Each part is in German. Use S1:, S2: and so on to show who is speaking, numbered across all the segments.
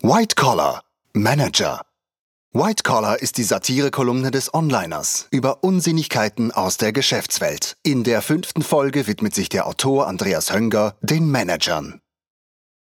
S1: White Collar Manager White Collar ist die Satirekolumne des Onliners über Unsinnigkeiten aus der Geschäftswelt. In der fünften Folge widmet sich der Autor Andreas Hönger den Managern.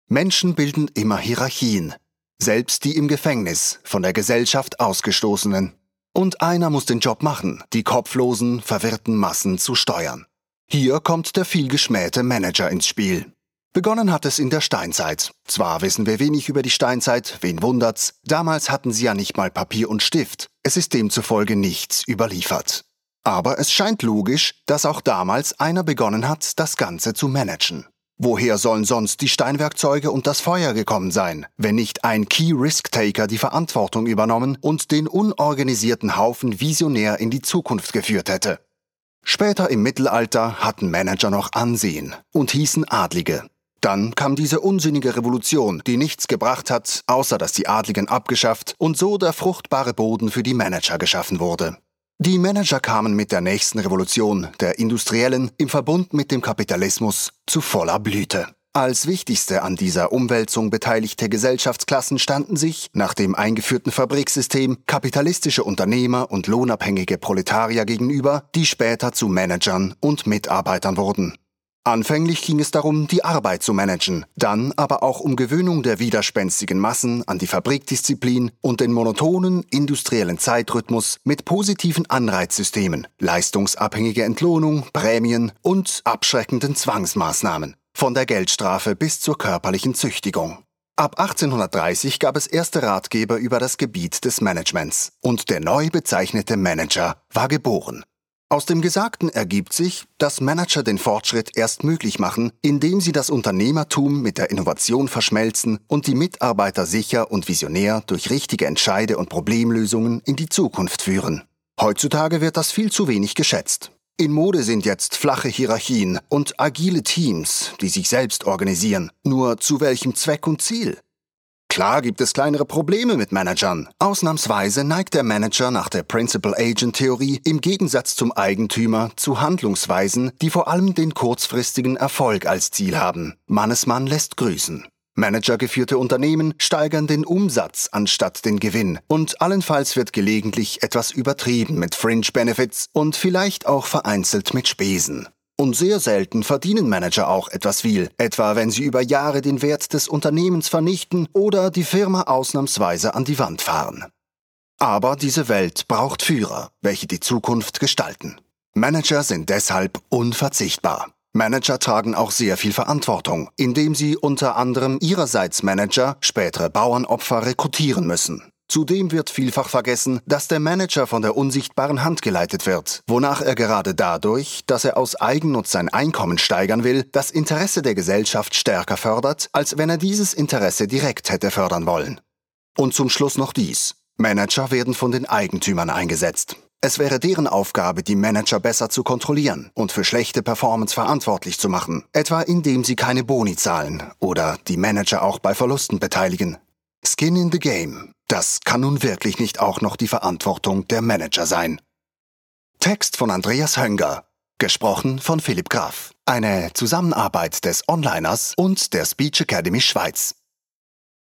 S1: Menschen bilden immer Hierarchien, selbst die im Gefängnis von der Gesellschaft ausgestoßenen. Und einer muss den Job machen, die kopflosen, verwirrten Massen zu steuern. Hier kommt der vielgeschmähte Manager ins Spiel. Begonnen hat es in der Steinzeit. Zwar wissen wir wenig über die Steinzeit, wen wundert's, damals hatten sie ja nicht mal Papier und Stift, es ist demzufolge nichts überliefert. Aber es scheint logisch, dass auch damals einer begonnen hat, das Ganze zu managen. Woher sollen sonst die Steinwerkzeuge und das Feuer gekommen sein, wenn nicht ein Key Risk Taker die Verantwortung übernommen und den unorganisierten Haufen visionär in die Zukunft geführt hätte? Später im Mittelalter hatten Manager noch Ansehen und hießen Adlige. Dann kam diese unsinnige Revolution, die nichts gebracht hat, außer dass die Adligen abgeschafft und so der fruchtbare Boden für die Manager geschaffen wurde. Die Manager kamen mit der nächsten Revolution, der industriellen, im Verbund mit dem Kapitalismus, zu voller Blüte. Als wichtigste an dieser Umwälzung beteiligte Gesellschaftsklassen standen sich, nach dem eingeführten Fabriksystem, kapitalistische Unternehmer und lohnabhängige Proletarier gegenüber, die später zu Managern und Mitarbeitern wurden. Anfänglich ging es darum, die Arbeit zu managen, dann aber auch um Gewöhnung der widerspenstigen Massen an die Fabrikdisziplin und den monotonen industriellen Zeitrhythmus mit positiven Anreizsystemen, leistungsabhängige Entlohnung, Prämien und abschreckenden Zwangsmaßnahmen, von der Geldstrafe bis zur körperlichen Züchtigung. Ab 1830 gab es erste Ratgeber über das Gebiet des Managements und der neu bezeichnete Manager war geboren. Aus dem Gesagten ergibt sich, dass Manager den Fortschritt erst möglich machen, indem sie das Unternehmertum mit der Innovation verschmelzen und die Mitarbeiter sicher und visionär durch richtige Entscheide und Problemlösungen in die Zukunft führen. Heutzutage wird das viel zu wenig geschätzt. In Mode sind jetzt flache Hierarchien und agile Teams, die sich selbst organisieren. Nur zu welchem Zweck und Ziel? Klar gibt es kleinere Probleme mit Managern. Ausnahmsweise neigt der Manager nach der Principal-Agent-Theorie im Gegensatz zum Eigentümer zu Handlungsweisen, die vor allem den kurzfristigen Erfolg als Ziel haben. Mannesmann lässt grüßen. Managergeführte Unternehmen steigern den Umsatz anstatt den Gewinn und allenfalls wird gelegentlich etwas übertrieben mit Fringe Benefits und vielleicht auch vereinzelt mit Spesen. Und sehr selten verdienen Manager auch etwas viel, etwa wenn sie über Jahre den Wert des Unternehmens vernichten oder die Firma ausnahmsweise an die Wand fahren. Aber diese Welt braucht Führer, welche die Zukunft gestalten. Manager sind deshalb unverzichtbar. Manager tragen auch sehr viel Verantwortung, indem sie unter anderem ihrerseits Manager, spätere Bauernopfer rekrutieren müssen. Zudem wird vielfach vergessen, dass der Manager von der unsichtbaren Hand geleitet wird, wonach er gerade dadurch, dass er aus Eigennutz sein Einkommen steigern will, das Interesse der Gesellschaft stärker fördert, als wenn er dieses Interesse direkt hätte fördern wollen. Und zum Schluss noch dies. Manager werden von den Eigentümern eingesetzt. Es wäre deren Aufgabe, die Manager besser zu kontrollieren und für schlechte Performance verantwortlich zu machen, etwa indem sie keine Boni zahlen oder die Manager auch bei Verlusten beteiligen. Skin in the Game. Das kann nun wirklich nicht auch noch die Verantwortung der Manager sein. Text von Andreas Hönger. Gesprochen von Philipp Graf. Eine Zusammenarbeit des Onliners und der Speech Academy Schweiz.